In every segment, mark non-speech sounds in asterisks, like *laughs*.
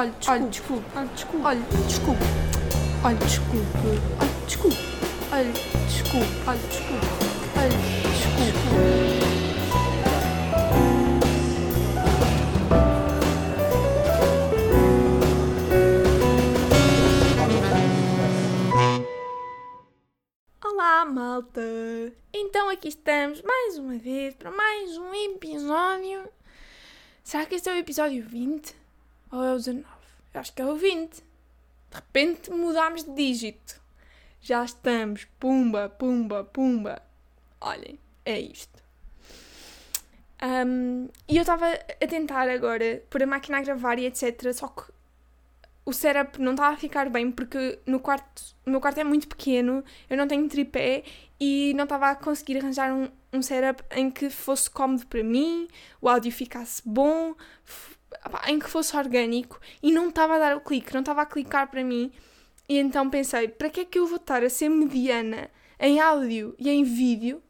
Olha, desculpe. Olha, desculpe. Olha, desculpe. Olha, desculpe. Olha, desculpe. Olha, desculpe. Olha, desculpe. Olha, desculpe. Olá, malta! Então aqui estamos mais uma vez para mais um episódio. Será que este é o episódio 20? Ou é o 19? Eu acho que é o 20. De repente mudámos de dígito. Já estamos. Pumba, pumba, pumba. Olhem, é isto. Um, e eu estava a tentar agora pôr a máquina a gravar e etc. Só que o setup não estava a ficar bem porque no quarto, o meu quarto é muito pequeno, eu não tenho tripé e não estava a conseguir arranjar um, um setup em que fosse cómodo para mim, o áudio ficasse bom, em que fosse orgânico e não estava a dar o clique, não estava a clicar para mim. E então pensei, para que é que eu vou estar a ser mediana em áudio e em vídeo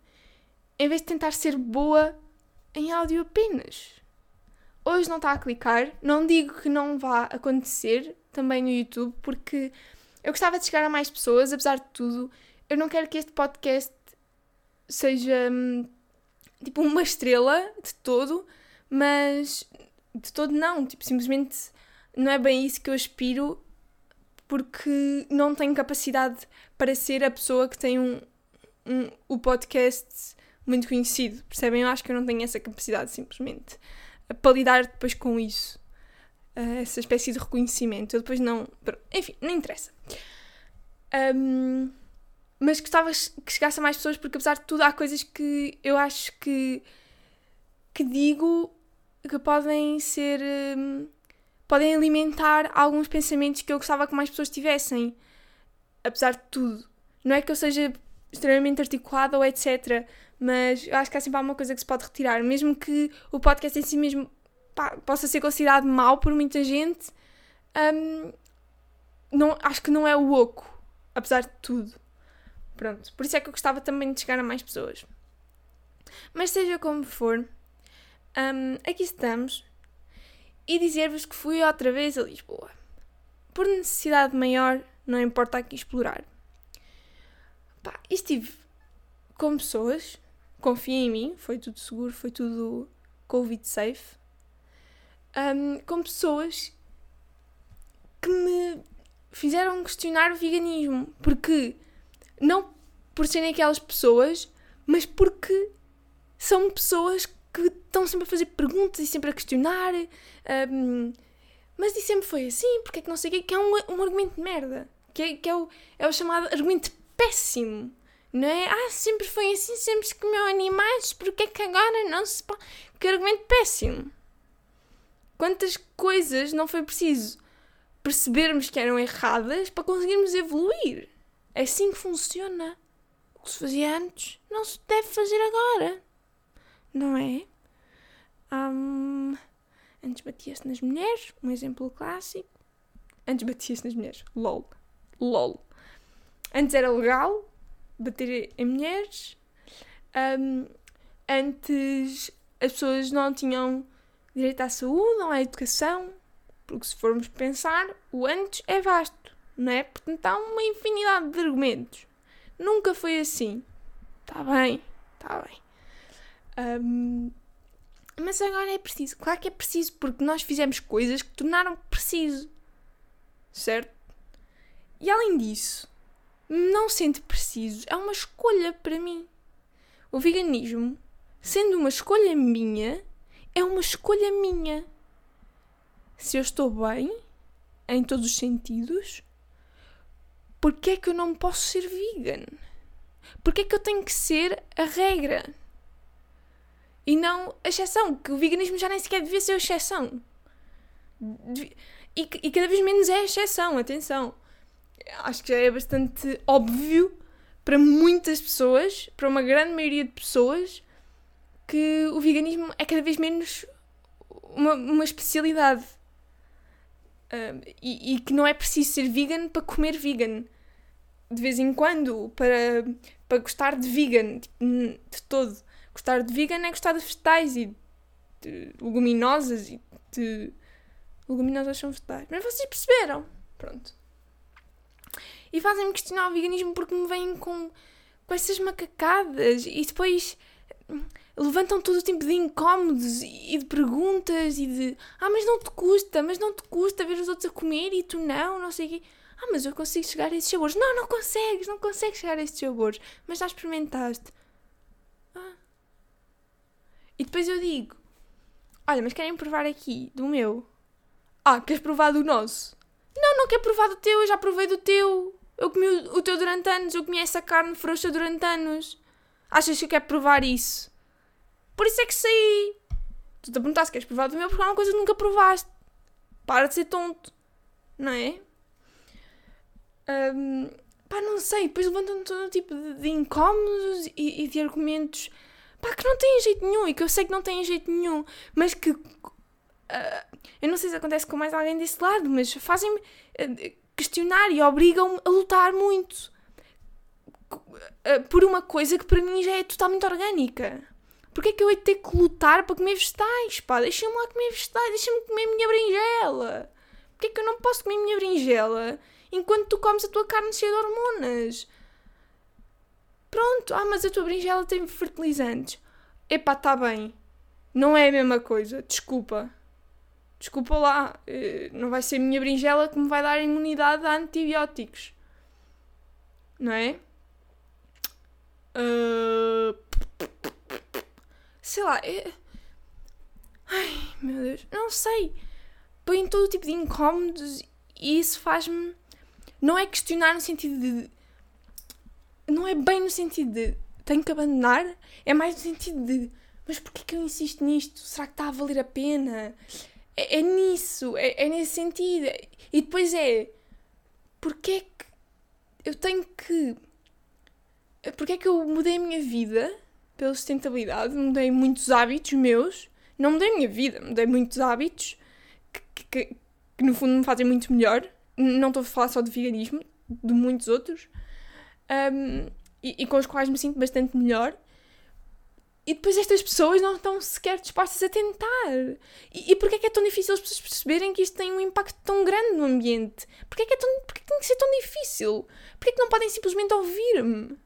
em vez de tentar ser boa em áudio apenas? Hoje não está a clicar, não digo que não vá acontecer também no YouTube, porque eu gostava de chegar a mais pessoas, apesar de tudo, eu não quero que este podcast seja hum, tipo uma estrela de todo, mas de todo não, tipo, simplesmente não é bem isso que eu aspiro porque não tenho capacidade para ser a pessoa que tem um, um, o podcast muito conhecido, percebem? Eu acho que eu não tenho essa capacidade simplesmente para lidar depois com isso, essa espécie de reconhecimento. Eu depois não. Enfim, não interessa. Um, mas gostava que chegasse a mais pessoas porque, apesar de tudo, há coisas que eu acho que, que digo que podem ser. Um, podem alimentar alguns pensamentos que eu gostava que mais pessoas tivessem. Apesar de tudo. Não é que eu seja extremamente articulada ou etc. Mas eu acho que há sempre alguma coisa que se pode retirar. Mesmo que o podcast em si mesmo pá, possa ser considerado mau por muita gente, um, não, acho que não é o oco. Apesar de tudo. Pronto. Por isso é que eu gostava também de chegar a mais pessoas. Mas seja como for, um, aqui estamos e dizer-vos que fui outra vez a Lisboa. Por necessidade maior, não importa aqui explorar. Pá, estive com pessoas, confiem em mim, foi tudo seguro, foi tudo Covid safe. Um, com pessoas que me fizeram questionar o veganismo. Porque, não por serem aquelas pessoas, mas porque são pessoas que estão sempre a fazer perguntas e sempre a questionar. Um, mas e sempre foi assim, porque é que não sei o quê, que é um, um argumento de merda. Que é, que é, o, é o chamado argumento péssimo. Não é? Ah, sempre foi assim, sempre se comeu animais, porque é que agora não se pode. Que argumento péssimo. Quantas coisas não foi preciso percebermos que eram erradas para conseguirmos evoluir? É assim que funciona. O que se fazia antes não se deve fazer agora não é? Um, antes batia-se nas mulheres, um exemplo clássico. Antes batia-se nas mulheres, lol. LOL. Antes era legal bater em mulheres. Um, antes as pessoas não tinham direito à saúde, não à educação. Porque se formos pensar, o antes é vasto, não é? Portanto, há uma infinidade de argumentos. Nunca foi assim. Está bem, está bem. Um, mas agora é preciso. Claro que é preciso, porque nós fizemos coisas que tornaram preciso. Certo? E além disso, não sendo preciso é uma escolha para mim. O veganismo, sendo uma escolha minha, é uma escolha minha. Se eu estou bem, em todos os sentidos, porquê é que eu não posso ser vegan? Porquê é que eu tenho que ser a regra? E não a exceção, que o veganismo já nem sequer devia ser a exceção. E, e cada vez menos é a exceção, atenção. Acho que já é bastante óbvio para muitas pessoas, para uma grande maioria de pessoas, que o veganismo é cada vez menos uma, uma especialidade. E, e, que não é preciso ser vegan para comer vegan. De vez em quando, para, para gostar de vegan, tipo, de todo. Gostar de vegan é gostar de vegetais e de leguminosas e de Leguminosas são vegetais. Mas vocês perceberam? Pronto. E fazem-me questionar o veganismo porque me vêm com, com essas macacadas e depois hum, levantam todo o tipo de incómodos e de perguntas e de ah, mas não te custa, mas não te custa ver os outros a comer e tu não, não sei o quê. Ah, mas eu consigo chegar a esses sabores. Não, não consegues, não consegues chegar a esses sabores. Mas já experimentaste. E depois eu digo: Olha, mas querem provar aqui do meu? Ah, queres provar do nosso? Não, não quero provar do teu, eu já provei do teu. Eu comi o teu durante anos, eu comi essa carne frouxa durante anos. Achas que eu quero provar isso? Por isso é que saí. Tu te a perguntar se queres provar do meu porque é uma coisa que nunca provaste. Para de ser tonto. Não é? Um, pá, não sei. Depois levantam todo tipo de, de incómodos e, e, de argumentos pá, que não têm jeito nenhum e que eu sei que não têm jeito nenhum, mas que. Uh, eu não sei se acontece com mais alguém desse lado, mas fazem-me uh, questionar e obrigam-me a lutar muito uh, por uma coisa que para mim já é totalmente orgânica. Porquê é que eu hei de ter que lutar para comer vegetais? Pá, deixem-me lá comer vegetais, deixem-me comer minha berinjela. Porquê é que eu não posso comer minha berinjela enquanto tu comes a tua carne cheia de hormonas? Pronto, ah, mas a tua berinjela tem fertilizantes. Epá, tá bem. Não é a mesma coisa, desculpa. Desculpa lá, eh, não vai ser a minha berinjela que me vai dar imunidade a antibióticos. Não é? Uh sei lá, é... Ai, meu Deus, não sei. Põe todo tipo de incómodos e isso faz-me. Não é questionar no sentido de. Não é bem no sentido de tenho que abandonar, é mais no sentido de mas porquê que eu insisto nisto? Será que está a valer a pena? É, é nisso, é, é, nesse sentido. E depois é porquê é que eu tenho que. Porquê é que eu mudei a minha vida pela sustentabilidade, mudei muitos hábitos meus. Não mudei a minha vida, mudei muitos hábitos que, que, que no fundo me fazem muito melhor. Não estou a falar só de veganismo, de muitos outros. Um, e, e, com os quais me sinto bastante melhor. E depois estas pessoas não estão sequer dispostas a tentar. E, e porquê é que é tão difícil as pessoas perceberem que isto tem um impacto tão grande no ambiente? Porquê é que, é tão, porquê é que tem que ser tão difícil? Porquê é que não podem simplesmente ouvir-me?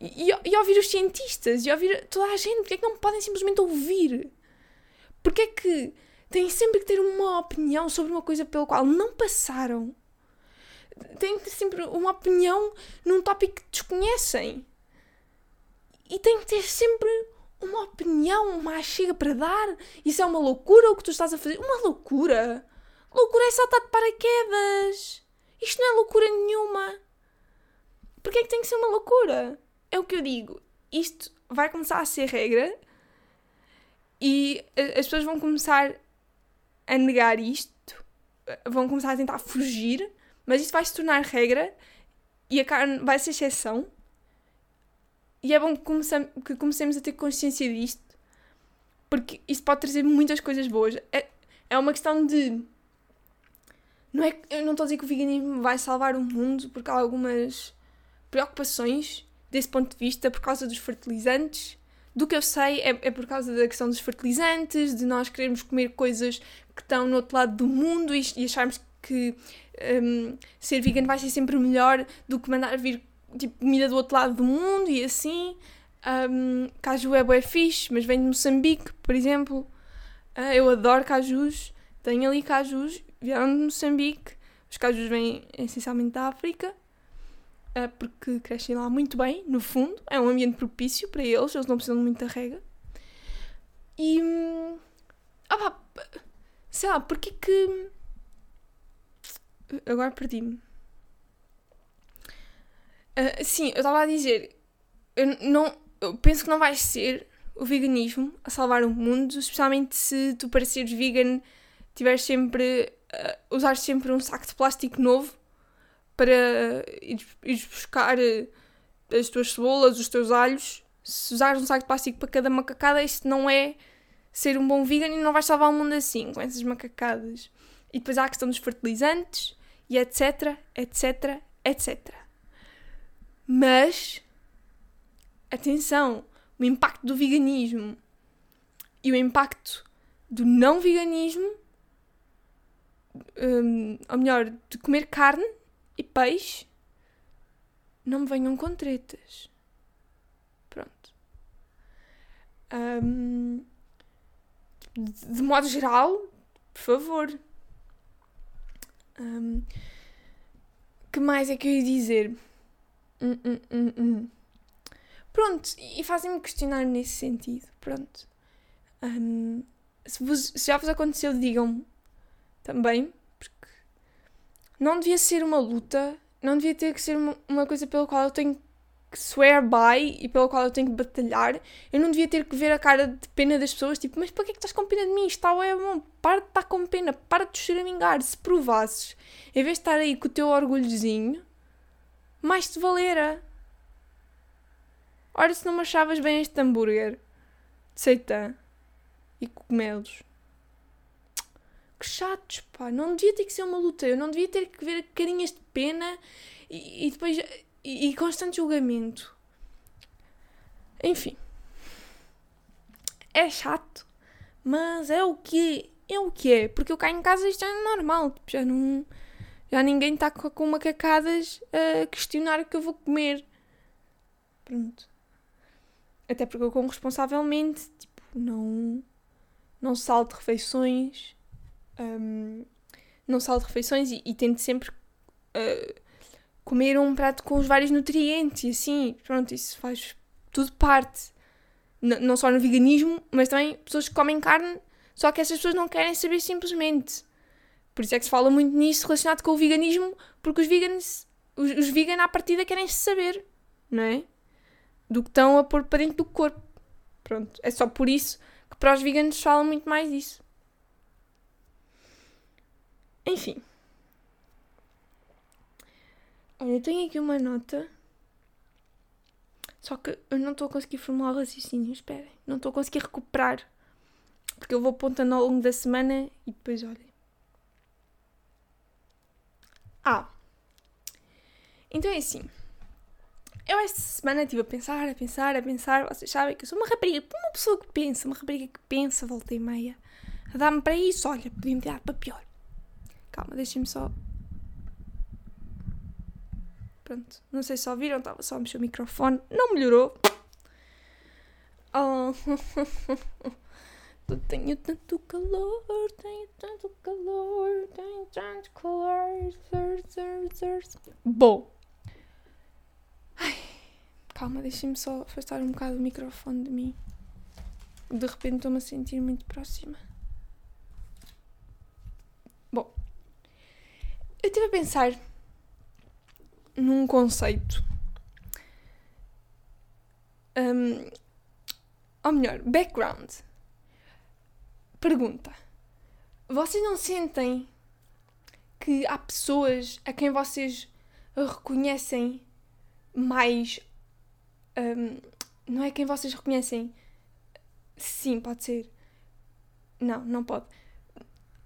E, e, ouvir os cientistas e ouvir toda a gente. Porque é que não podem simplesmente ouvir? Porque é que têm sempre que ter uma opinião sobre uma coisa pela qual não passaram? Têm que ter sempre uma opinião num tópico que desconhecem. E têm que ter sempre uma opinião, uma chega para dar. Isso é uma loucura o que tu estás a fazer? Uma loucura? Loucura é saltar de paraquedas. Isto não é loucura nenhuma. Porquê é que tem que ser uma loucura? é o que eu digo. Isto vai começar a ser regra e as pessoas vão começar a negar isto, vão começar a tentar fugir, mas isto vai se tornar regra e a carne vai ser exceção. E é bom que, comecemos, que comecemos a ter consciência disto, porque isto pode trazer muitas coisas boas. É, é uma questão de. Não é, eu não estou a dizer que o veganismo vai salvar o mundo, porque há algumas preocupações desse ponto de vista por causa dos fertilizantes. Do que eu sei é, é por causa da questão dos fertilizantes, de nós queremos comer coisas que estão no outro lado do mundo e, e acharmos que um, ser vegan vai ser sempre melhor do que mandar vir tipo, comida do outro lado do mundo e assim. Um, caju é bué fixe, mas vem de Moçambique, por exemplo. Uh, eu adoro cajus. Tenho ali cajus, vieram de Moçambique. Os cajus vêm essencialmente da África. Uh, porque crescem lá muito bem, no fundo. É um ambiente propício para eles, eles não precisam de muita rega. E. Hum, ah, pá, sei lá, porque que. Agora perdi-me. Uh, sim, eu estava a dizer. Eu, não, eu penso que não vai ser o veganismo a salvar o mundo, especialmente se tu, para seres vegan, tiveres sempre. Uh, usares sempre um saco de plástico novo para ires buscar eh, as tuas cebolas, os teus alhos. Se usares um saco de plástico para cada macacada, isso não é ser um bom vegan e não vais salvar o mundo assim, com essas macacadas. E depois há a questão dos fertilizantes e etc, etc, etc. Mas, atenção, o impacto do veganismo e o impacto do não veganismo um, ou melhor, de comer carne e peixe, não me venham com tretas. Pronto. Um, de, de, modo geral, por favor. Um, que mais é que eu ia dizer? Hum, hum, hum, hum. Pronto, e fazem-me questionar nesse sentido. Pronto. Um, se, vos, se, já vos aconteceu, digam-me também, porque não devia ser uma luta, não devia ter que ser uma, uma coisa pela qual eu tenho que swear by e pela qual eu tenho que batalhar. Eu não devia ter que ver a cara de pena das pessoas, tipo, mas para que é que estás com pena de mim? Está é bom, para de estar com pena, para de choramingar. Se provasses, em vez de estar aí com o teu orgulhozinho, mais te valera. Ora, se não me achavas bem este hambúrguer de seitã e cogumelos. Que chatos, pá. Não devia ter que ser uma luta. Eu não devia ter que ver carinhas de pena e, e depois. E, e constante julgamento. Enfim. É chato. Mas é o que é. o que é. Porque eu cá em casa isto é normal. Tipo, já não. Já ninguém está com macacadas a questionar o que eu vou comer. Pronto. Até porque eu como responsavelmente, tipo, não, não salto refeições, um, não salto refeições e, e tento sempre uh, comer um prato com os vários nutrientes e assim, pronto, isso faz tudo parte. N não só no veganismo, mas também pessoas que comem carne, só que essas pessoas não querem saber simplesmente. Por isso é que se fala muito nisso relacionado com o veganismo, porque os veganos, os, os veganos à partida querem saber, não é? do que estão a pôr para dentro do corpo. Pronto, é só por isso que para os veganos falam muito mais disso. Enfim. Olha, eu tenho aqui uma nota. Só que eu não estou a conseguir formular o raciocínio. Esperem. Não estou a conseguir recuperar. Porque eu vou apontando ao longo da semana e depois, olhem. Ah. Então é assim. Eu esta semana estive a pensar, a pensar, a pensar. Vocês sabem que eu sou uma rapariga, uma pessoa que pensa, uma rapariga que pensa, volta e meia. A dar-me para isso, olha, podia-me dar para pior. Calma, deixem-me só. Pronto, não sei se ouviram, estava só a mexer o microfone. Não melhorou. *laughs* Oh. tenho tanto calor, tenho tanto calor, tenho tanto calor. Bom. Ai, calma, deixem-me só afastar um bocado o microfone de mim. De repente estou-me a sentir muito próxima. Bom, eu estive a pensar num conceito. Um, ou melhor, background. Pergunta: Vocês não sentem que há pessoas a quem vocês reconhecem mais. Um, não é quem vocês reconhecem. Sim, pode ser. Não, não pode.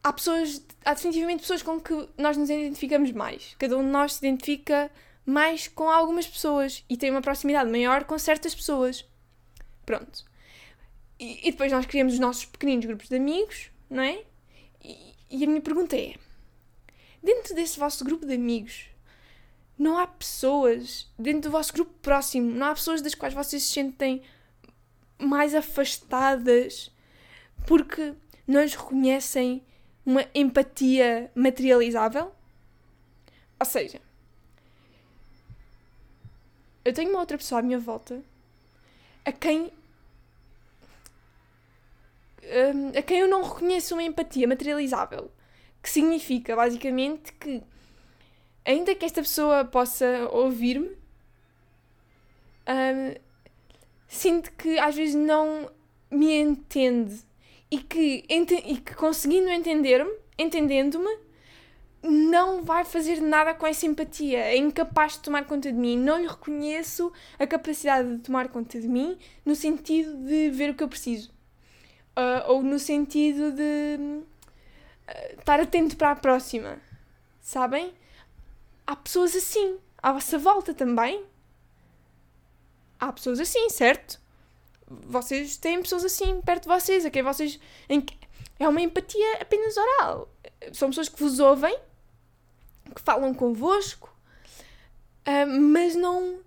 Há pessoas, há definitivamente pessoas com que nós nos identificamos mais. Cada um de nós se identifica mais com algumas pessoas e tem uma proximidade maior com certas pessoas. Pronto. E, e depois nós criamos os nossos pequeninos grupos de amigos, não é? E, e a minha pergunta é: dentro desse vosso grupo de amigos, não há pessoas dentro do vosso grupo próximo, não há pessoas das quais vocês se sentem mais afastadas porque não lhes reconhecem uma empatia materializável? Ou seja, eu tenho uma outra pessoa à minha volta a quem hum, a quem eu não reconheço uma empatia materializável, que significa basicamente que ainda que esta pessoa possa ouvir-me, um, sinto que às vezes não me entende e que, e que conseguindo entender-me, entendendo-me, não vai fazer nada com essa empatia, é incapaz de tomar conta de mim, não lhe reconheço a capacidade de tomar conta de mim no sentido de ver o que eu preciso, uh, ou no sentido de uh, estar atento para a próxima, sabem? há pessoas assim à vossa volta também. Há pessoas assim, certo? Vocês têm pessoas assim perto de vocês, a quem vocês. É uma empatia apenas oral. são pessoas que vos ouvem, que falam convosco, uh, mas não,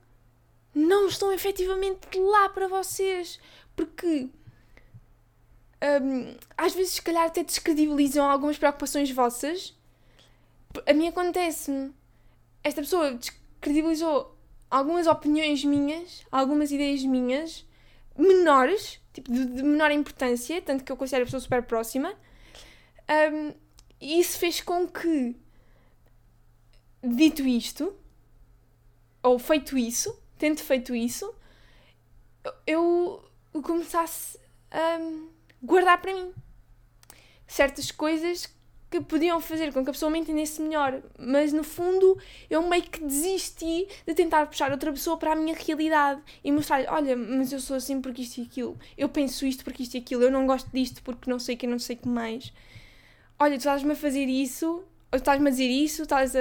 não estão efetivamente lá para vocês. Porque um, às vezes, se calhar, até descredibilizam algumas preocupações vossas. A mim acontece-me. Esta pessoa descredibilizou algumas opiniões minhas, algumas ideias minhas, menores, tipo de, de menor importância, tanto que eu considero a pessoa super próxima. Um, e isso fez com que, dito isto, ou feito isso, tendo feito isso, eu começasse a guardar para mim certas coisas que podiam fazer com que a pessoa me entendesse melhor, mas no fundo eu meio que desisti de tentar puxar outra pessoa para a minha realidade e mostrar-lhe: olha, mas eu sou assim porque isto e aquilo, eu penso isto porque isto e aquilo, eu não gosto disto porque não sei que não sei que mais. Olha, tu estás-me a fazer isso, ou estás-me a dizer isso, estás a.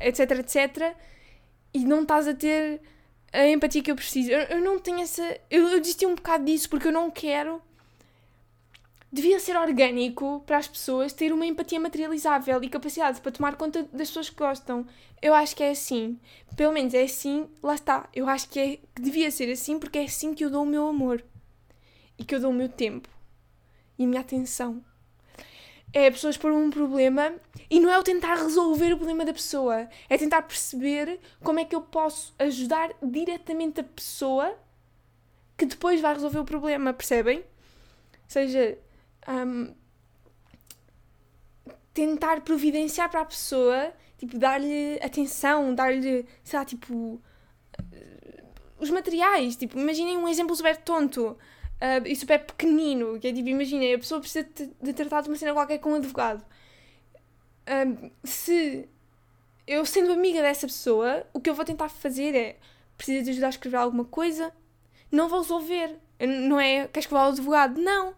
etc, etc, e não estás a ter a empatia que eu preciso. Eu, eu não tenho essa. Eu, eu desisti um bocado disso porque eu não quero devia ser orgânico para as pessoas ter uma empatia materializável e capacidade para tomar conta das pessoas que gostam. Eu acho que é assim. Pelo menos é assim, lá está. Eu acho que, é, que devia ser assim porque é assim que eu dou o meu amor e que eu dou o meu tempo e a minha atenção. É pessoas por um problema e não é o tentar resolver o problema da pessoa, é tentar perceber como é que eu posso ajudar diretamente a pessoa que depois vai resolver o problema, percebem? Ou seja, um, tentar providenciar para a pessoa, tipo, dar-lhe atenção, dar-lhe, sei lá, tipo, os materiais. Tipo, imaginem um exemplo super tonto uh, e super pequenino, que é tipo, imaginem, a pessoa precisa de, tratar de uma cena qualquer com um advogado. Um, se eu sendo amiga dessa pessoa, o que eu vou tentar fazer é precisa de ajudar a escrever alguma coisa, não vou resolver. Não é queres que vá ao advogado? Não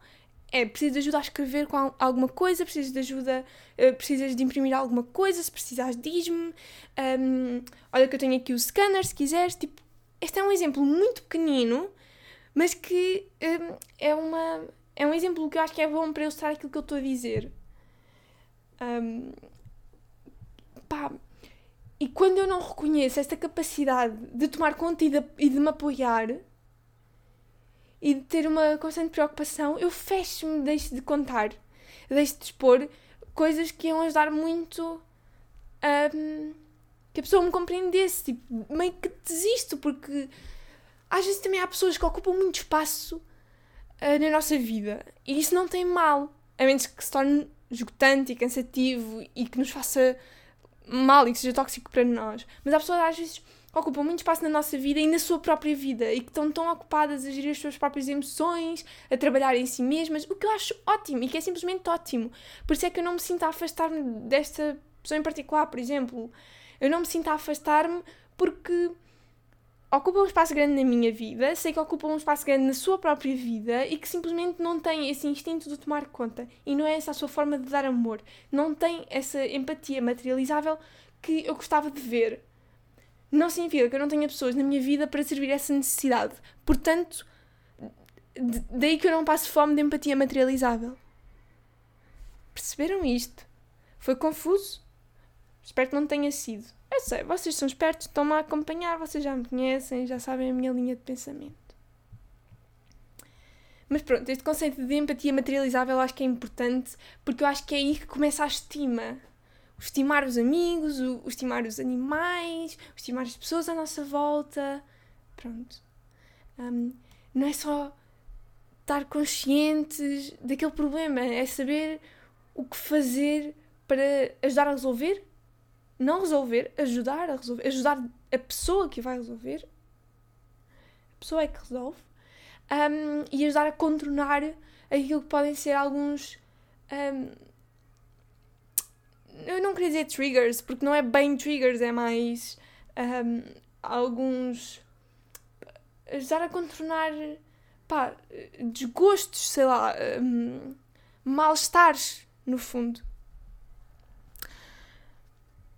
é precisas de ajuda a escrever com alguma coisa, precisas de ajuda, uh, precisas de imprimir alguma coisa, se precisares diz-me. Um, olha que eu tenho aqui o scanner, se quiseres. Tipo, este é um exemplo muito pequenino, mas que um, é, uma, é um exemplo que eu acho que é bom para ilustrar aquilo que eu estou a dizer. Um, pá, e quando eu não reconheço esta capacidade de tomar conta e de, e de me apoiar, e de ter uma constante preocupação, eu fecho-me, deixo de contar, deixo de expor coisas que iam ajudar muito um, que a pessoa me compreendesse. Tipo, meio que desisto, porque às vezes também há pessoas que ocupam muito espaço uh, na nossa vida e isso não tem mal, a menos que se torne esgotante e cansativo e que nos faça mal e que seja tóxico para nós. Mas há pessoas às vezes ocupam muito espaço na nossa vida e na sua própria vida e que estão tão ocupadas a gerir as suas próprias emoções, a trabalhar em si mesmas, o que eu acho ótimo e que é simplesmente ótimo. Por isso é que eu não me sinto a afastar-me desta pessoa em particular, por exemplo. Eu não me sinto a afastar-me porque ocupam um espaço grande na minha vida, sei que ocupam um espaço grande na sua própria vida e que simplesmente não têm esse instinto de tomar conta. E não é essa a sua forma de dar amor. Não tem essa empatia materializável que eu gostava de ver não significa que eu não tenha pessoas na minha vida para servir essa necessidade. Portanto, daí que eu não passo fome de empatia materializável. Perceberam isto? Foi confuso? Espero que não tenha sido. Eu sei, vocês são espertos, estão-me a acompanhar, vocês já me conhecem, já sabem a minha linha de pensamento. Mas pronto, este conceito de empatia materializável eu acho que é importante porque eu acho que é aí que começa a estima o estimar os amigos, o, o estimar os animais, o estimar as pessoas à nossa volta. Pronto. Um, não é só estar conscientes daquele problema, é saber o que fazer para ajudar a resolver. Não resolver, ajudar a resolver. Ajudar a pessoa que vai resolver. A pessoa é que resolve. Um, e ajudar a contornar aquilo que podem ser alguns um, eu não queria dizer triggers, porque não é bem triggers, é mais um, alguns. ajudar a contornar pá, desgostos, sei lá, um, mal-estares, no fundo.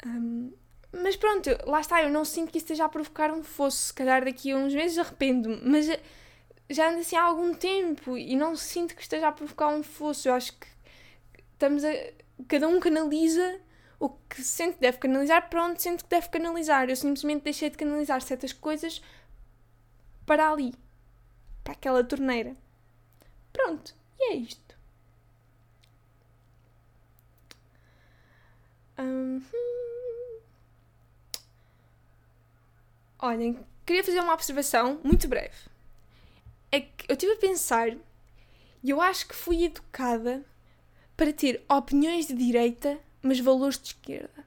Um, mas pronto, lá está, eu não sinto que isso esteja a provocar um fosso. Se calhar daqui a uns meses arrependo-me, mas já ando assim há algum tempo e não sinto que esteja a provocar um fosso. Eu acho que estamos a. Cada um canaliza o que sente que deve canalizar para onde sente que deve canalizar. Eu simplesmente deixei de canalizar certas coisas para ali, para aquela torneira. Pronto, e é isto. Uhum. Olhem, queria fazer uma observação muito breve. É que eu estive a pensar e eu acho que fui educada para ter opiniões de direita, mas valores de esquerda.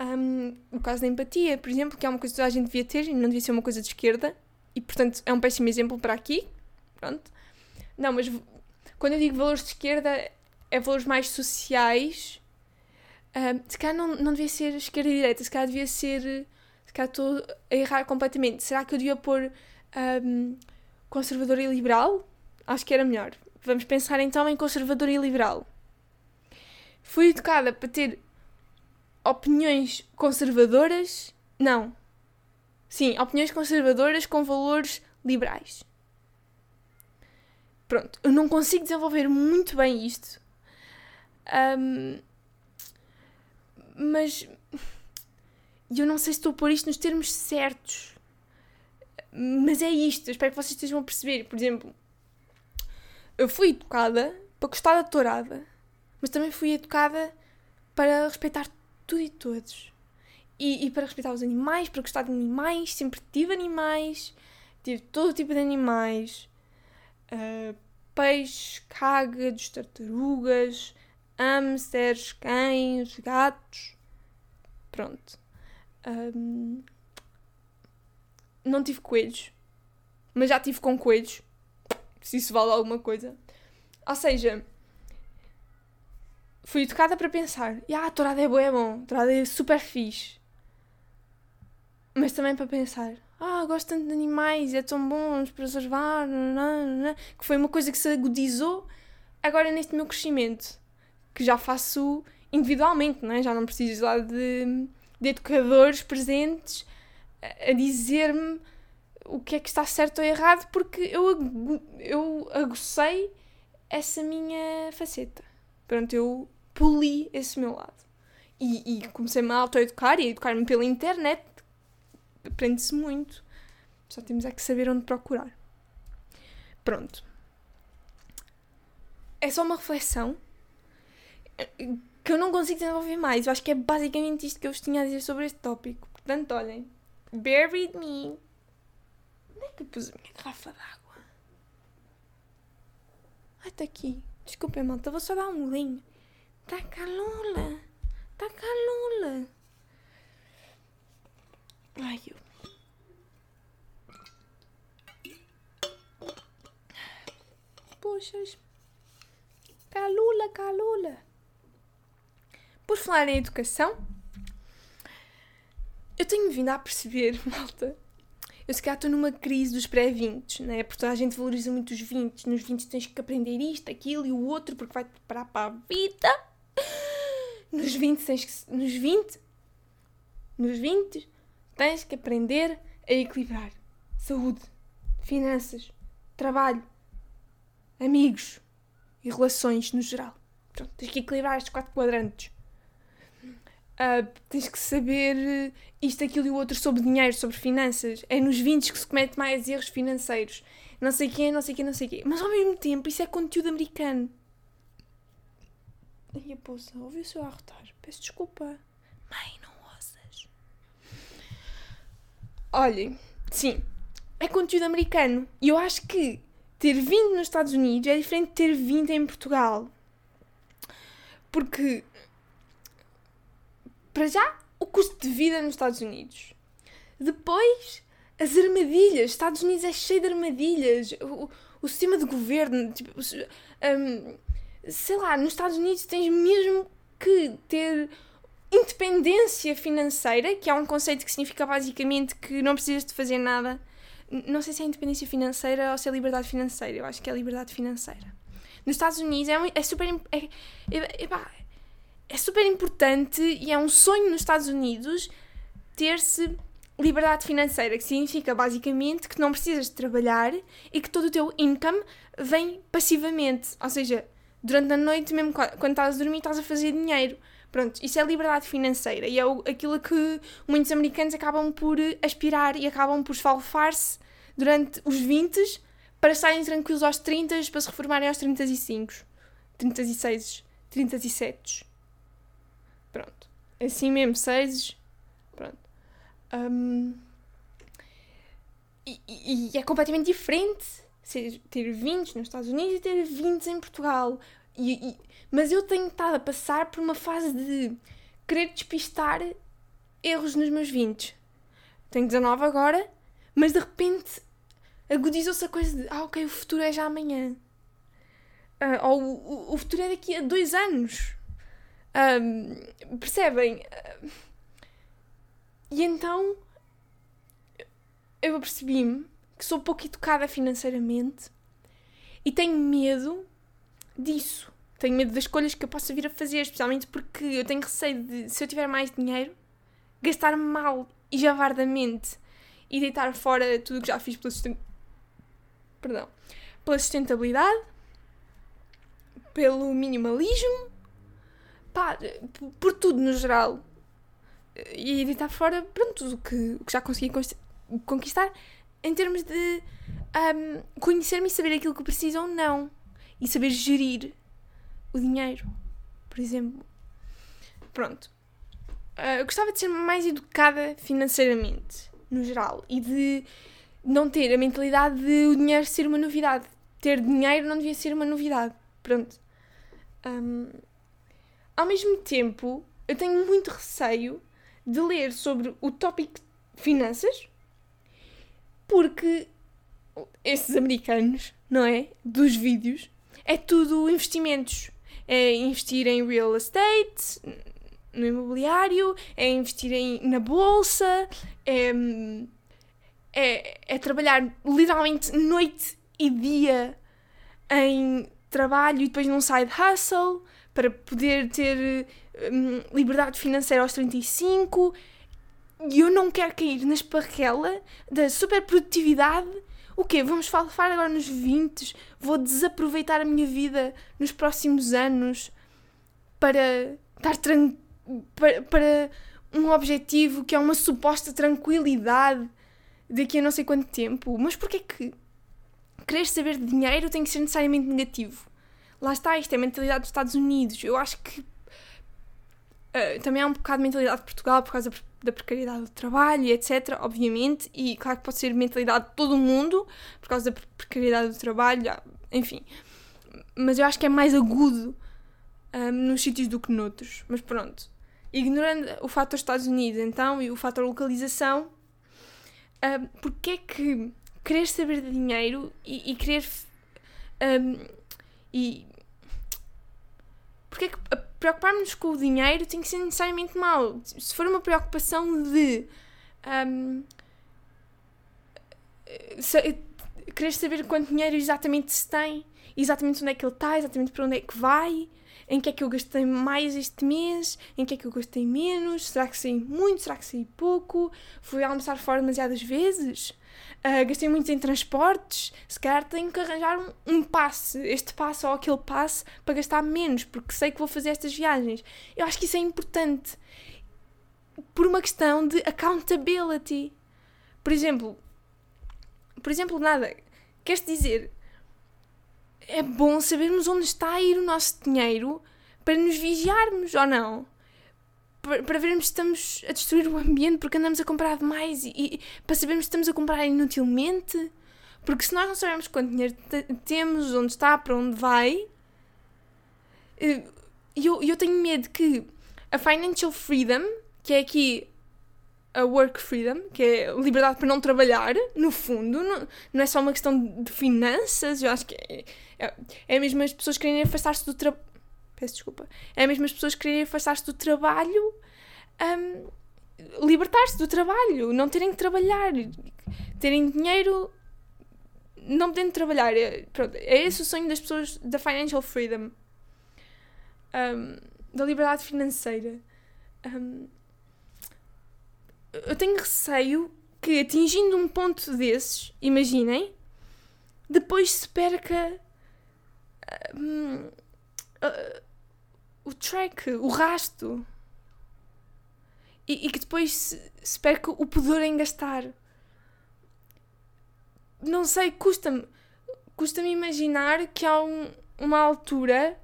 Um, o caso da empatia, por exemplo, que é uma coisa que a gente devia ter e não devia ser uma coisa de esquerda, e portanto é um péssimo exemplo para aqui. Pronto. Não, mas quando eu digo valores de esquerda, é valores mais sociais. Um, se calhar não, não devia ser esquerda e direita, se calhar devia ser. Se calhar estou a errar completamente. Será que eu devia pôr um, conservador e liberal? Acho que era melhor. Vamos pensar então em conservador e liberal. Fui educada para ter opiniões conservadoras. Não. Sim, opiniões conservadoras com valores liberais. Pronto, eu não consigo desenvolver muito bem isto. Um, mas eu não sei se estou a pôr isto nos termos certos. Mas é isto, eu espero que vocês estejam a perceber. Por exemplo, eu fui educada para gostar da tourada, mas também fui educada para respeitar tudo e todos. E, e, para respeitar os animais, para gostar de animais, sempre tive animais, tive todo tipo de animais. Uh, peixes, cágados, tartarugas, hamsters, cães, gatos. Pronto. Um, não tive coelhos, mas já tive com coelhos, se isso vale alguma coisa. Ou seja, fui educada para pensar, ah, a tourada é boa, é bom, a tourada é super fixe. Mas também para pensar, ah, gosto tanto de animais, é tão bom preservar, nanana, que foi uma coisa que se agudizou agora neste meu crescimento, que já faço individualmente, não é? já não preciso lá de, de educadores presentes a dizer-me o que é que está certo ou errado, porque eu, eu agucei essa minha faceta. Pronto, eu poli esse meu lado. E, e comecei-me a autoeducar e a educar-me pela internet. Aprende-se muito. Só temos é que saber onde procurar. Pronto. É só uma reflexão que eu não consigo desenvolver mais. Eu acho que é basicamente isto que eu vos tinha a dizer sobre este tópico. Portanto, olhem. Bear with me. Onde é que eu pus a minha garrafa d'água? Ai, está aqui. Desculpem, malta. Vou só dar um golinho. Tá calula. Tá calula. Ai, eu... Poxas. Calula, calula. Por falar em educação, eu tenho vindo a perceber, *laughs* malta. Eu se calhar estou numa crise dos pré-20, né? Porque a gente valoriza muito os 20. Nos 20 tens que aprender isto, aquilo e o outro porque vai te preparar para a vida. Nos 20 tens que. Nos 20. Nos 20 tens que aprender a equilibrar saúde, finanças, trabalho, amigos e relações no geral. Pronto, tens que equilibrar estes quatro quadrantes. Uh, tens que saber isto, aquilo e o outro sobre dinheiro, sobre finanças. É nos 20 que se comete mais erros financeiros. Não sei quem, não sei quem, não sei quem. Mas ao mesmo tempo, isso é conteúdo americano. Ai, a poça, ouviu o seu arrotar. Peço desculpa. Mãe, não ouças. Olhem, sim, é conteúdo americano. E eu acho que ter vindo nos Estados Unidos é diferente de ter vindo em Portugal. Porque para já, o custo de vida nos Estados Unidos. Depois, as armadilhas. Estados Unidos é cheio de armadilhas. O, o sistema de governo. Tipo, um, sei lá, nos Estados Unidos tens mesmo que ter independência financeira, que é um conceito que significa basicamente que não precisas de fazer nada. Não sei se é independência financeira ou se é liberdade financeira. Eu acho que é liberdade financeira. Nos Estados Unidos é, é super. É, é, é, é super importante e é um sonho nos Estados Unidos ter-se liberdade financeira, que significa basicamente que não precisas de trabalhar e que todo o teu income vem passivamente. Ou seja, durante a noite, mesmo quando estás a dormir, estás a fazer dinheiro. Pronto, isso é liberdade financeira e é aquilo que muitos americanos acabam por aspirar e acabam por esfalfar-se durante os 20 para estarem tranquilos aos 30 para se reformarem aos 35, 36, 37. Assim mesmo, 6. Pronto. Um, e, e, é completamente diferente ser, ter 20 nos Estados Unidos e ter 20 em Portugal. E, mas eu tenho estado a passar por uma fase de querer despistar erros nos meus 20. Tenho 19 agora, mas de repente agudizou-se a coisa de ah, ok, o futuro é já amanhã. Uh, ou o, o, futuro é daqui a dois anos. Um, percebem? E então eu apercebi-me que sou pouco educada financeiramente e tenho medo disso. Tenho medo das escolhas que eu possa vir a fazer, especialmente porque eu tenho receio de, se eu tiver mais dinheiro, gastar mal e javardamente e deitar fora tudo o que já fiz pela, sustent... Perdão. pela sustentabilidade, pelo minimalismo, pá, por tudo no geral. E deitar fora, pronto, tudo o que, que já consegui conquistar em termos de um, conhecer-me e saber aquilo que preciso ou não. E saber gerir o dinheiro, por exemplo. Pronto. Uh, eu gostava de ser mais educada financeiramente, no geral, e de não ter a mentalidade de o dinheiro ser uma novidade. Ter dinheiro não devia ser uma novidade. Pronto. Um, ao mesmo tempo, eu tenho muito receio de ler sobre o tópico finanças, porque esses americanos, não é? Dos vídeos, é tudo investimentos é investir em real estate, no imobiliário, é investir em, na bolsa, é, é, é trabalhar literalmente noite e dia em trabalho e depois num side hustle para poder ter um, liberdade financeira aos 35 e eu não quero cair na esparrela da superprodutividade o quê? Vamos falar agora nos 20? Vou desaproveitar a minha vida nos próximos anos para estar para, para um objetivo que é uma suposta tranquilidade daqui a não sei quanto tempo. Mas porquê que querer saber de dinheiro tem que ser necessariamente negativo? Lá está, isto é a mentalidade dos Estados Unidos. Eu acho que uh, também há um bocado de mentalidade de Portugal por causa da precariedade do trabalho, etc. Obviamente, e claro que pode ser mentalidade de todo o mundo por causa da precariedade do trabalho, enfim. Mas eu acho que é mais agudo um, nos sítios do que noutros. Mas pronto. Ignorando o fator Estados Unidos, então, e o fator localização, um, porque é que querer saber de dinheiro e, e querer. Um, e. Porque é que preocuparmos-nos com o dinheiro tem que ser necessariamente mau. Se for uma preocupação de um, querer saber quanto dinheiro exatamente se tem, exatamente onde é que ele está, exatamente para onde é que vai, em que é que eu gastei mais este mês, em que é que eu gastei menos, será que saí muito, será que saí pouco, fui almoçar fora demasiadas vezes, uh, gastei muito em transportes, se calhar tenho que arranjar um, um passe, este passe ou aquele passe, para gastar menos, porque sei que vou fazer estas viagens. Eu acho que isso é importante. Por uma questão de accountability. Por exemplo, por exemplo, nada. Queres dizer, é bom sabermos onde está a ir o nosso dinheiro para nos vigiarmos ou não? Para, vermos se estamos a destruir o ambiente porque andamos a comprar demais e, e para sabermos se estamos a comprar inutilmente. Porque se nós não sabemos quanto dinheiro temos, onde está, para onde vai, eh, eu, eu tenho medo que a financial freedom, que é aqui a work freedom, que é liberdade para não trabalhar, no fundo, não, não é só uma questão de finanças, eu acho que é, é, é mesmo as pessoas querem afastar-se do trabalho peço desculpa, é mesmo as pessoas quererem afastar-se do trabalho, um, libertar-se do trabalho, não terem que trabalhar, terem dinheiro, não podendo trabalhar. É, pronto, é esse o sonho das pessoas da financial freedom, um, da liberdade financeira. Um, eu tenho receio que atingindo um ponto desses, imaginem, depois se perca. Um, uh, o track, o rasto. E, e que depois se, se perca o pudor em gastar. Não sei, custa-me. Custa-me imaginar que há um, uma altura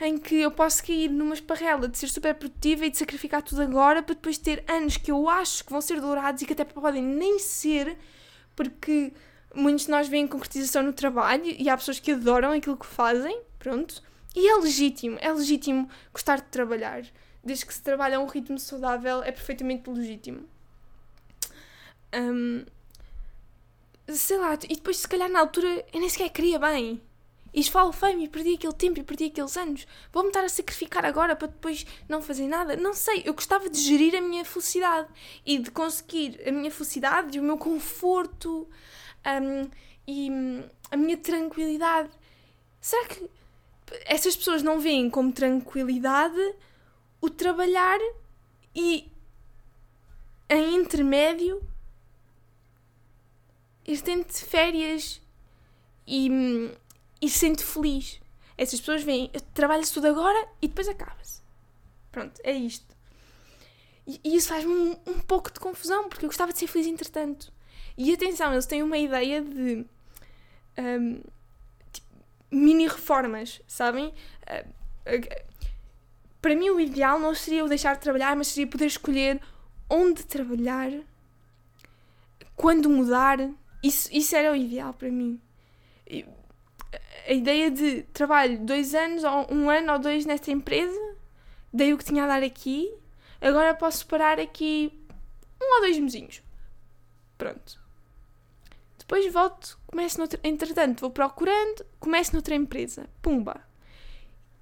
em que eu posso cair numa esparrela de ser super produtiva e de sacrificar tudo agora para depois ter anos que eu acho que vão ser dourados e que até podem nem ser, porque muitos de nós veem concretização no trabalho e há pessoas que adoram aquilo que fazem, pronto. E é legítimo, é legítimo gostar de trabalhar. Desde que se trabalha a um ritmo saudável, é perfeitamente legítimo. Um, sei lá, e depois se calhar na altura eu nem sequer queria bem. E esfalfei-me e perdi aquele tempo e perdi aqueles anos. Vou-me estar a sacrificar agora para depois não fazer nada? Não sei, eu gostava de gerir a minha felicidade e de conseguir a minha felicidade e o meu conforto um, e a minha tranquilidade. Será que essas pessoas não veem como tranquilidade o trabalhar e em intermédio ir tendo férias e e se sente feliz. Essas pessoas veem, trabalha-se tudo agora e depois acaba-se. Pronto, é isto. E, e isso faz-me um, um, pouco de confusão, porque eu gostava de ser feliz entretanto. E atenção, eles têm uma ideia de um, mini reformas, sabem? Uh, uh, para mim, o ideal não seria eu deixar de trabalhar, mas seria poder escolher onde trabalhar, quando mudar. Isso, isso era o ideal para mim a ideia de trabalho dois anos, ou um ano ou dois nesta empresa, dei o que tinha a dar aqui, agora posso parar aqui um ou dois mesinhos. Pronto. Depois volto, começo noutra, entretanto, vou procurando, começo noutra empresa. Pumba.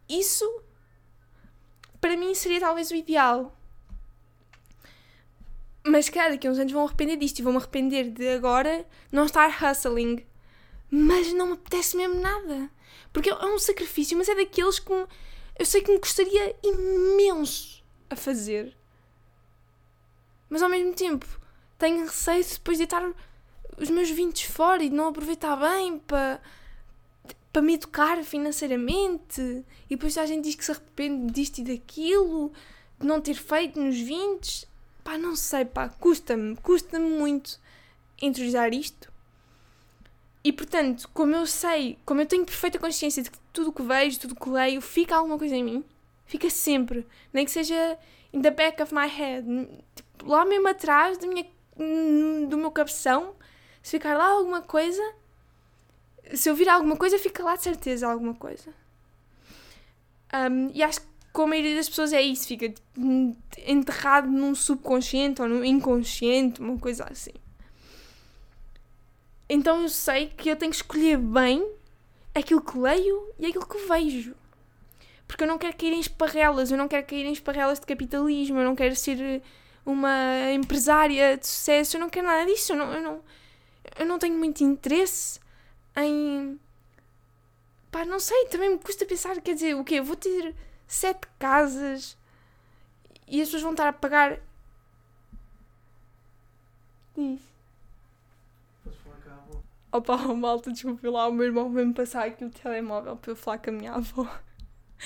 Isso, para mim, seria talvez o ideal. Mas, cara, daqui a uns anos vão arrepender disto e vão-me arrepender de agora não estar hustling mas não me apetece mesmo nada. Porque é um sacrifício, mas é daqueles que eu sei que me gostaria imenso a fazer. Mas ao mesmo tempo tenho receio de depois deitar os meus vinhos fora e não aproveitar bem para, para me educar financeiramente. E depois a gente diz que se arrepende disto e daquilo, de não ter feito nos vinhos. Pá, não sei, pá, custa-me, custa-me muito interiorizar isto. E portanto, como eu sei, como eu tenho perfeita consciência de que tudo o que vejo, tudo o que leio, fica alguma coisa em mim, fica sempre, nem que seja in the back of my head, tipo, lá mesmo atrás minha, do meu cabeção, se ficar lá alguma coisa, se eu vir alguma coisa, fica lá de certeza alguma coisa. Um, e acho que com a maioria das pessoas é isso, fica tipo, enterrado num subconsciente ou num inconsciente, uma coisa assim. Então eu sei que eu tenho que escolher bem aquilo que leio e aquilo que vejo. Porque eu não quero cair em esparrelas, eu não quero cair em esparrelas de capitalismo, eu não quero ser uma empresária de sucesso, eu não quero nada disso, eu não, eu não, eu não tenho muito interesse em. Pá, não sei, também me custa pensar, quer dizer, o quê? Eu vou ter sete casas e as pessoas vão estar a pagar. Isso. Opa, oh, *laughs* malta, desculpe lá, o meu irmão veio-me passar aqui o telemóvel para eu falar com a minha avó. *laughs*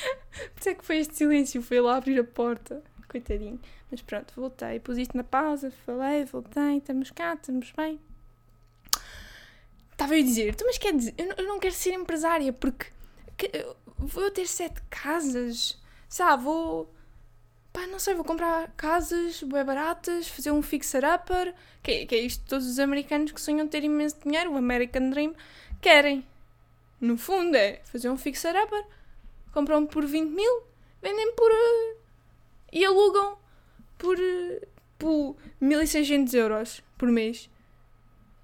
Por isso é que foi este silêncio, foi lá abrir a porta. Coitadinho. Mas pronto, voltei. Pus isto na pausa, falei, voltei, estamos cá, estamos bem. Estava a dizer, então, mas quer dizer, eu não, eu não quero ser empresária porque que, vou ter sete casas, sabe? Vou pá, não sei, vou comprar casas bem baratas, fazer um fixer-upper, que, que é isto todos os americanos que sonham ter imenso dinheiro, o American Dream, querem. No fundo é fazer um fixer-upper, compram por 20 mil, vendem por... Uh, e alugam por, uh, por 1600 euros por mês.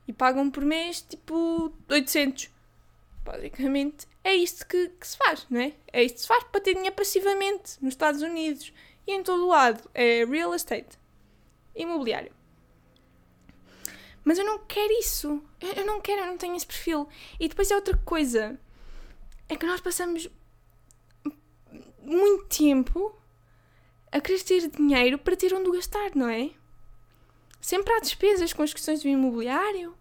E pagam por mês, tipo, 800. Basicamente, é isto que, que se faz, não é? É isto que se faz para ter dinheiro passivamente nos Estados Unidos e em todo o lado é real estate, imobiliário. Mas eu não quero isso. Eu não quero, eu não tenho esse perfil. E depois é outra coisa. É que nós passamos muito tempo a querer ter dinheiro para ter onde gastar, não é? Sempre há despesas com as questões do imobiliário.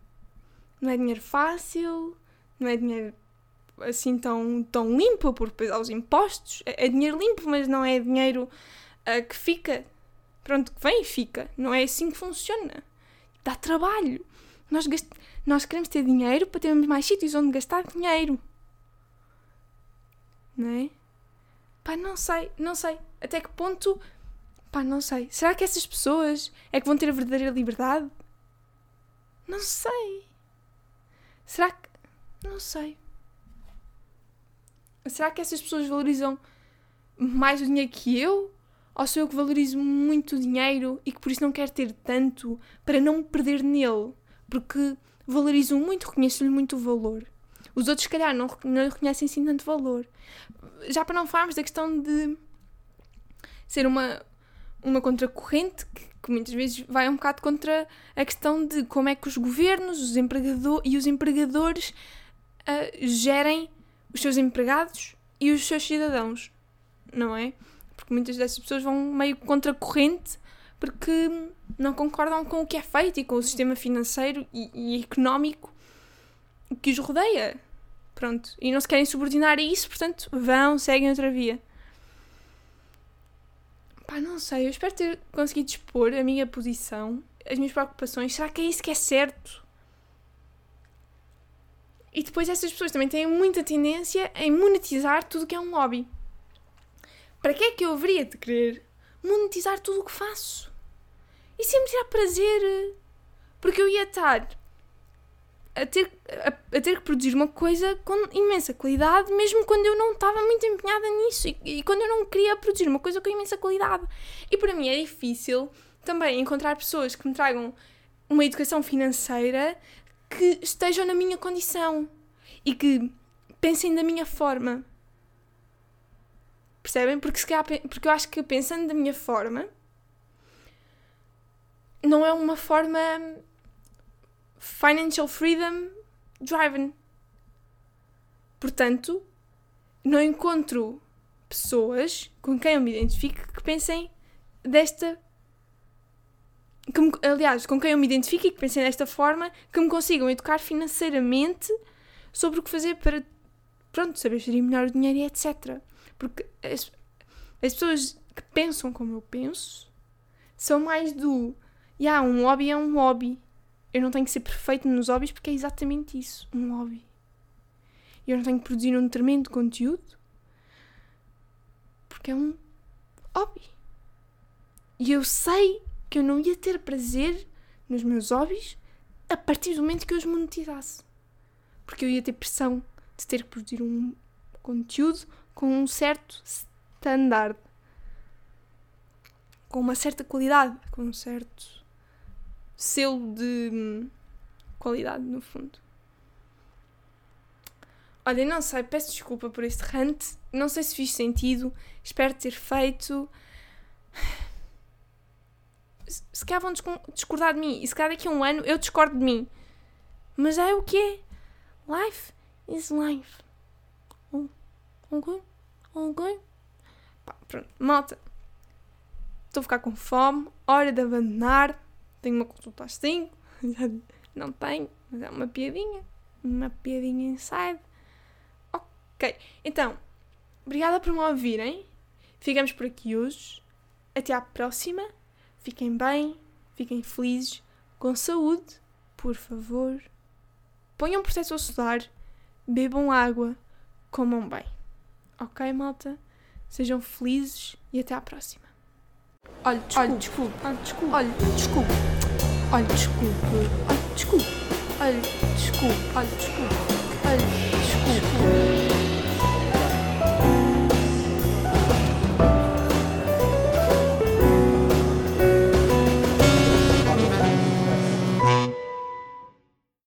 Não é dinheiro fácil, não é dinheiro assim tão, tão limpo, por depois aos impostos. É, é dinheiro limpo, mas não é dinheiro uh, que fica. Pronto, que vem e fica. Não é assim que funciona. Dá trabalho. Nós, gast... Nós queremos ter dinheiro para termos mais sítios onde gastar dinheiro. Não é? Pá, não sei, não sei. Até que ponto. Pá, não sei. Será que essas pessoas é que vão ter a verdadeira liberdade? Não sei. Será que. Não sei. Será que essas pessoas valorizam mais o dinheiro que eu? Ou sou eu que valorizo muito o dinheiro e que por isso não quero ter tanto para não me perder nele? Porque valorizo muito, reconheço-lhe muito o valor. Os outros, se calhar, não, não reconhecem assim tanto valor. Já para não falarmos da questão de ser uma, uma contracorrente que, que muitas vezes vai um bocado contra a questão de como é que os governos os empregador, e os empregadores uh, gerem os seus empregados e os seus cidadãos, não é? Porque muitas dessas pessoas vão meio contra corrente porque não concordam com o que é feito e com o sistema financeiro e, e económico que os rodeia. Pronto. E não se querem subordinar a isso, portanto, vão, seguem outra via. Pá, não sei. Eu espero ter conseguido expor a minha posição, as minhas preocupações. Será que é isso que é certo? E depois essas pessoas também têm muita tendência em monetizar tudo que é um hobby. Para que é que eu haveria de querer monetizar tudo o que faço? E se me tirar prazer? Porque eu ia estar a ter, a, a, ter que produzir uma coisa com imensa qualidade, mesmo quando eu não estava muito empenhada nisso e, e, quando eu não queria produzir uma coisa com imensa qualidade. E para mim é difícil também encontrar pessoas que me tragam uma educação financeira que estejam na minha condição e que pensem da minha forma. Percebem? Porque, se calhar, porque eu acho que pensando da minha forma não é uma forma financial freedom driven. Portanto, não encontro pessoas com quem eu me identifique que pensem desta. Que me, aliás, com quem eu me identifique e que pensem desta forma, que me consigam educar financeiramente sobre o que fazer para, pronto, saber gerir melhor o dinheiro e etc. Porque as, as pessoas que pensam como eu penso são mais do. Yeah, um hobby é um hobby eu não tenho que ser perfeito nos hobbies porque é exatamente isso, um hobby. Eu não tenho que produzir um tremendo conteúdo porque é um hobby. E eu sei que eu não ia ter prazer nos meus hobbies a partir do momento que eu os monetizasse. Porque eu ia ter pressão de ter que produzir um conteúdo com um certo standard, com uma certa qualidade, com um certo selo de hum, qualidade, no fundo. Olha, não sei, peço desculpa por este rant. Não sei se fiz sentido. Espero ter feito. Se calhar vão discordar de mim. E se calhar daqui a um ano eu discordo de mim. Mas é o que é. Life is life. Ok? Ok? Pá, pronto. Malta. Estou a ficar com fome. Hora de abandonar tenho uma consulta às 5, *laughs* não tenho, mas é uma piadinha, uma piadinha inside. Ok, então, obrigada por me ouvirem. Ficamos por aqui hoje. Até à próxima. Fiquem bem, fiquem felizes, com saúde, por favor. Ponham protetor solar, bebam água, comam bem. Ok, malta? Sejam felizes e até à próxima. Olha, desculpe. Olha, desculpe. Olha, desculpe. Olha, desculpe. Olha, desculpe. Olha, desculpe. Olha, desculpe. Olha, desculpe.